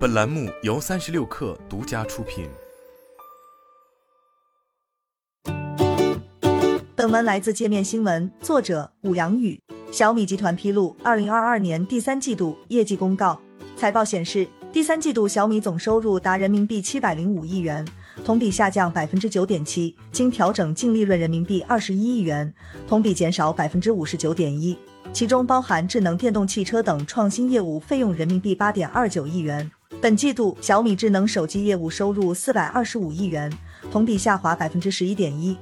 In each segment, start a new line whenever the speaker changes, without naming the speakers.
本栏目由三十六氪独家出品。
本文来自界面新闻，作者武阳宇。小米集团披露二零二二年第三季度业绩公告，财报显示，第三季度小米总收入达人民币七百零五亿元，同比下降百分之九点七，经调整净利润人民币二十一亿元，同比减少百分之五十九点一。其中包含智能电动汽车等创新业务费用人民币八点二九亿元。本季度小米智能手机业务收入四百二十五亿元，同比下滑百分之十一点一。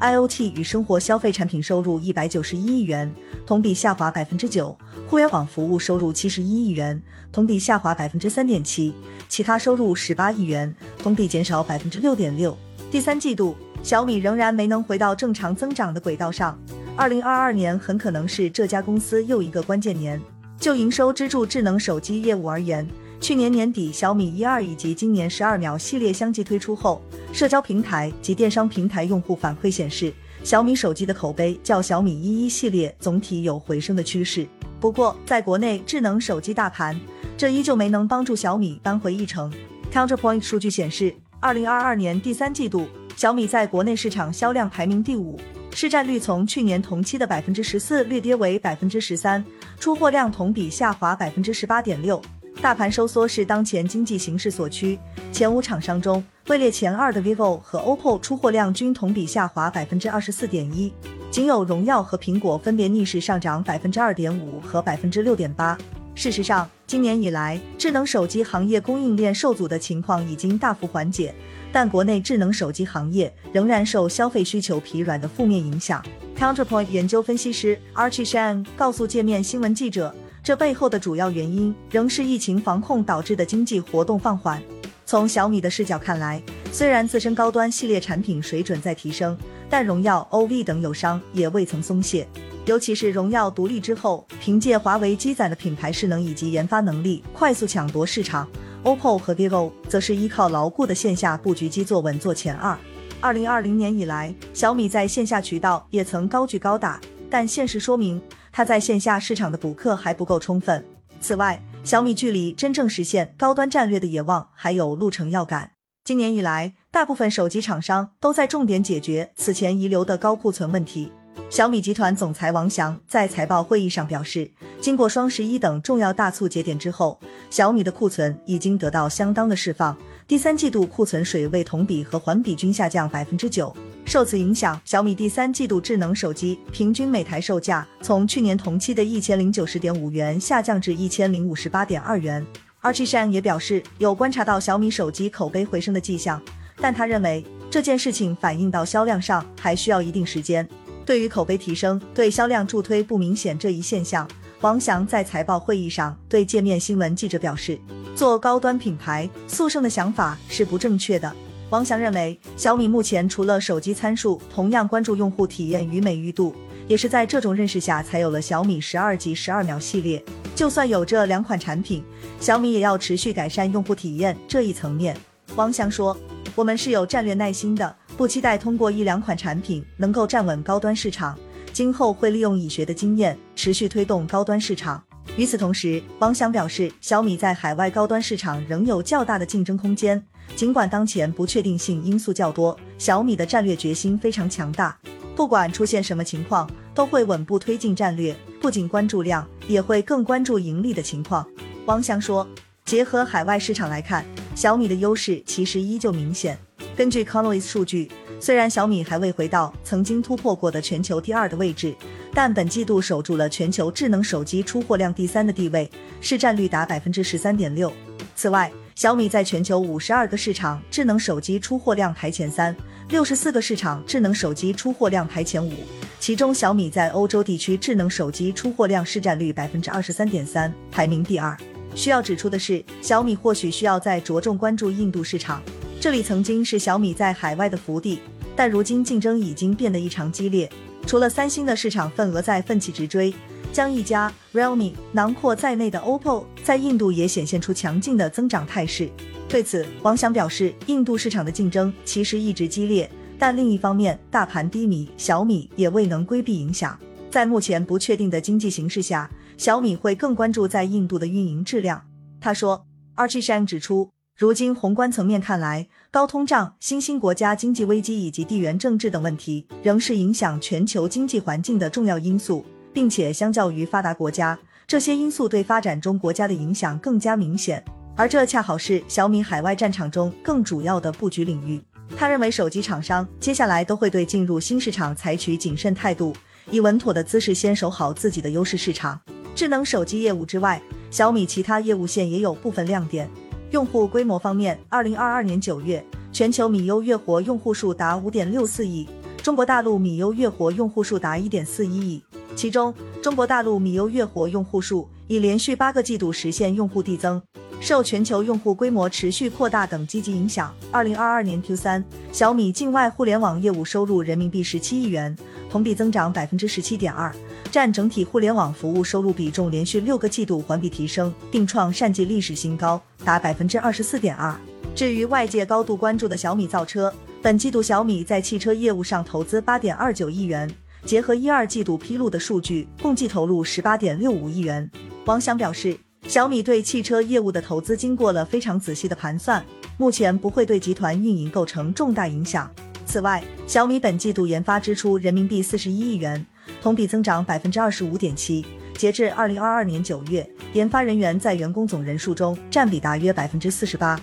IoT 与生活消费产品收入一百九十一亿元，同比下滑百分之九。互联网服务收入七十一亿元，同比下滑百分之三点七。其他收入十八亿元，同比减少百分之六点六。第三季度小米仍然没能回到正常增长的轨道上。二零二二年很可能是这家公司又一个关键年。就营收支柱智能手机业务而言，去年年底小米一二以及今年十二秒系列相继推出后，社交平台及电商平台用户反馈显示，小米手机的口碑较小米一一系列总体有回升的趋势。不过，在国内智能手机大盘，这依旧没能帮助小米扳回一城。Counterpoint 数据显示，二零二二年第三季度，小米在国内市场销量排名第五。市占率从去年同期的百分之十四略跌为百分之十三，出货量同比下滑百分之十八点六。大盘收缩是当前经济形势所趋。前五厂商中，位列前二的 vivo 和 OPPO 出货量均同比下滑百分之二十四点一，仅有荣耀和苹果分别逆势上涨百分之二点五和百分之六点八。事实上，今年以来，智能手机行业供应链受阻的情况已经大幅缓解。但国内智能手机行业仍然受消费需求疲软的负面影响。Counterpoint 研究分析师 Archie Shan 告诉界面新闻记者，这背后的主要原因仍是疫情防控导致的经济活动放缓。从小米的视角看来，虽然自身高端系列产品水准在提升，但荣耀、OV 等友商也未曾松懈。尤其是荣耀独立之后，凭借华为积攒的品牌势能以及研发能力，快速抢夺市场。OPPO 和 vivo 则是依靠牢固的线下布局基座稳坐前二。二零二零年以来，小米在线下渠道也曾高举高打，但现实说明它在线下市场的补课还不够充分。此外，小米距离真正实现高端战略的野望还有路程要赶。今年以来，大部分手机厂商都在重点解决此前遗留的高库存问题。小米集团总裁王翔在财报会议上表示，经过双十一等重要大促节点之后，小米的库存已经得到相当的释放。第三季度库存水位同比和环比均下降百分之九。受此影响，小米第三季度智能手机平均每台售价从去年同期的一千零九十点五元下降至一千零五十八点二元。Archishan 也表示，有观察到小米手机口碑回升的迹象，但他认为这件事情反映到销量上还需要一定时间。对于口碑提升对销量助推不明显这一现象，王翔在财报会议上对界面新闻记者表示，做高端品牌速胜的想法是不正确的。王翔认为，小米目前除了手机参数，同样关注用户体验与美誉度，也是在这种认识下才有了小米十二及十二秒系列。就算有这两款产品，小米也要持续改善用户体验这一层面。王翔说：“我们是有战略耐心的。”不期待通过一两款产品能够站稳高端市场，今后会利用已学的经验，持续推动高端市场。与此同时，王翔表示，小米在海外高端市场仍有较大的竞争空间。尽管当前不确定性因素较多，小米的战略决心非常强大。不管出现什么情况，都会稳步推进战略，不仅关注量，也会更关注盈利的情况。王翔说，结合海外市场来看，小米的优势其实依旧明显。根据 Conley 数据，虽然小米还未回到曾经突破过的全球第二的位置，但本季度守住了全球智能手机出货量第三的地位，市占率达百分之十三点六。此外，小米在全球五十二个市场智能手机出货量排前三，六十四个市场智能手机出货量排前五，其中小米在欧洲地区智能手机出货量市占率百分之二十三点三，排名第二。需要指出的是，小米或许需要再着重关注印度市场。这里曾经是小米在海外的福地，但如今竞争已经变得异常激烈。除了三星的市场份额在奋起直追，将一家 Realme 囊括在内的 OPPO 在印度也显现出强劲的增长态势。对此，王翔表示，印度市场的竞争其实一直激烈，但另一方面，大盘低迷，小米也未能规避影响。在目前不确定的经济形势下，小米会更关注在印度的运营质量。他说。Archie Shang 指出，如今宏观层面看来，高通胀、新兴国家经济危机以及地缘政治等问题仍是影响全球经济环境的重要因素，并且相较于发达国家，这些因素对发展中国家的影响更加明显。而这恰好是小米海外战场中更主要的布局领域。他认为，手机厂商接下来都会对进入新市场采取谨慎态度，以稳妥的姿势先守好自己的优势市场。智能手机业务之外，小米其他业务线也有部分亮点。用户规模方面，二零二二年九月，全球米优月活用户数达五点六四亿，中国大陆米优月活用户数达一点四一亿。其中，中国大陆米优月活用户数已连续八个季度实现用户递增。受全球用户规模持续扩大等积极影响，二零二二年 Q 三，小米境外互联网业务收入人民币十七亿元，同比增长百分之十七点二，占整体互联网服务收入比重连续六个季度环比提升，并创单季历史新高，达百分之二十四点二。至于外界高度关注的小米造车，本季度小米在汽车业务上投资八点二九亿元，结合一二季度披露的数据，共计投入十八点六五亿元。王翔表示。小米对汽车业务的投资经过了非常仔细的盘算，目前不会对集团运营构成重大影响。此外，小米本季度研发支出人民币四十一亿元，同比增长百分之二十五点七。截至二零二二年九月，研发人员在员工总人数中占比大约百分之四十八。